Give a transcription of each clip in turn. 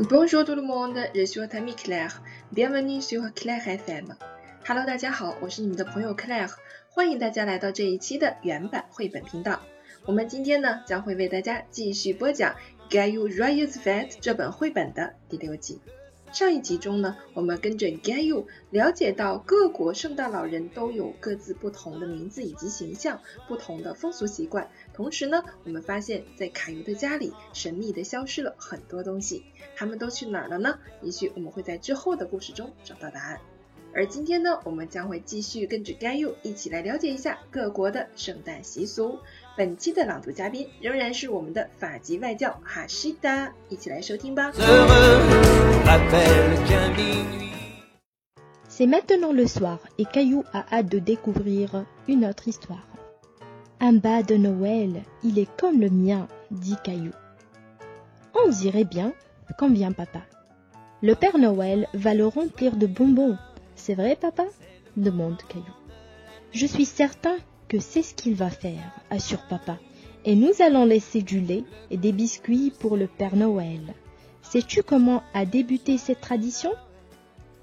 Bonjour tout le monde, je suis t a m i c l a bienvenue sur Claire FM. Hello，大家好，我是你们的朋友 Claire，欢迎大家来到这一期的原版绘本频道。我们今天呢，将会为大家继续播讲《Get You Right u s Fat》这本绘本的第六集。上一集中呢，我们跟着 Gayu 了解到各国圣诞老人都有各自不同的名字以及形象，不同的风俗习惯。同时呢，我们发现，在卡尤的家里，神秘的消失了很多东西，他们都去哪儿了呢？也许我们会在之后的故事中找到答案。Et aujourd'hui, nous allons continuer avec Caillou pour connaître les habitudes chrétiennes de tous les pays. Le vendeur de cette édition est toujours notre député hachida. Allons-y C'est maintenant le soir et Caillou a hâte de découvrir une autre histoire. Un bas de Noël, il est comme le mien, dit Caillou. On dirait bien qu'en vient papa. Le père Noël va le remplir de bonbons. C'est vrai, papa demande Caillou. Je suis certain que c'est ce qu'il va faire, assure papa. Et nous allons laisser du lait et des biscuits pour le Père Noël. Sais-tu comment a débuté cette tradition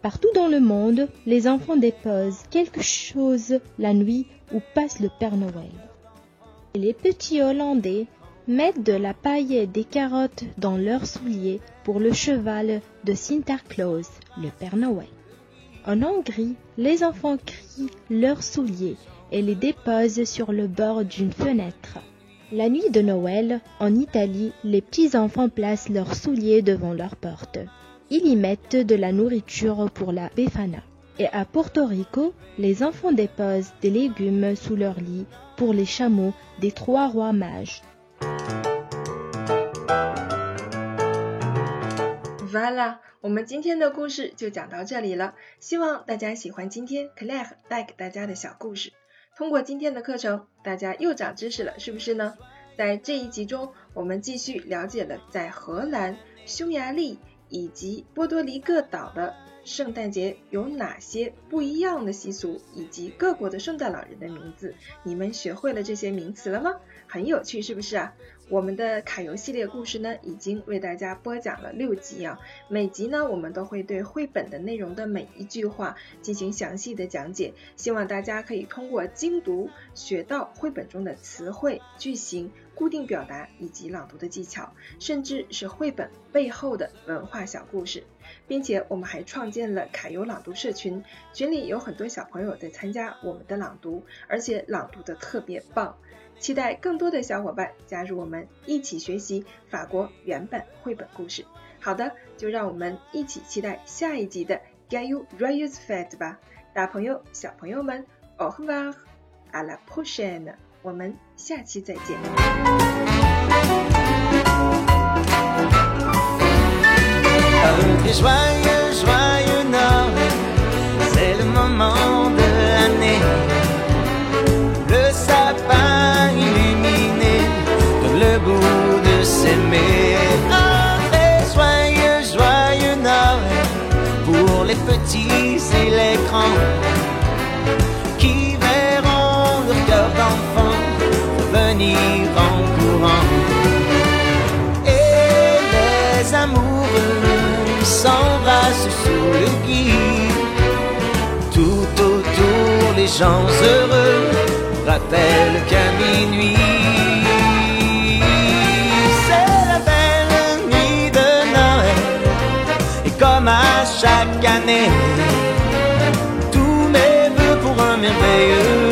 Partout dans le monde, les enfants déposent quelque chose la nuit où passe le Père Noël. les petits Hollandais mettent de la paille et des carottes dans leurs souliers pour le cheval de Sinterklaas, le Père Noël. En Hongrie, les enfants crient leurs souliers et les déposent sur le bord d'une fenêtre. La nuit de Noël, en Italie, les petits-enfants placent leurs souliers devant leur porte. Ils y mettent de la nourriture pour la befana. Et à Porto Rico, les enfants déposent des légumes sous leur lit pour les chameaux des trois rois mages. Voilà, 我们今天的故事就讲到这里了，希望大家喜欢今天 Claire 带给大家的小故事。通过今天的课程，大家又长知识了，是不是呢？在这一集中，我们继续了解了在荷兰、匈牙利以及波多黎各岛的。圣诞节有哪些不一样的习俗，以及各国的圣诞老人的名字？你们学会了这些名词了吗？很有趣，是不是啊？我们的卡游系列故事呢，已经为大家播讲了六集啊。每集呢，我们都会对绘本的内容的每一句话进行详细的讲解，希望大家可以通过精读学到绘本中的词汇、句型。固定表达以及朗读的技巧，甚至是绘本背后的文化小故事，并且我们还创建了凯游朗读社群，群里有很多小朋友在参加我们的朗读，而且朗读的特别棒，期待更多的小伙伴加入我们一起学习法国原版绘本故事。好的，就让我们一起期待下一集的《g a o u r a u s f e t d 吧，大朋友小朋友们，Au revoir，à la prochaine。Joyeux c'est le moment de l'année. Le sapin illuminé le bout de s'aimer. Oh, joyeux, joyeux Noël pour les petits et les grands. gens heureux rappellent qu'à minuit, c'est la belle nuit de Noël. Et comme à chaque année, tous mes voeux pour un merveilleux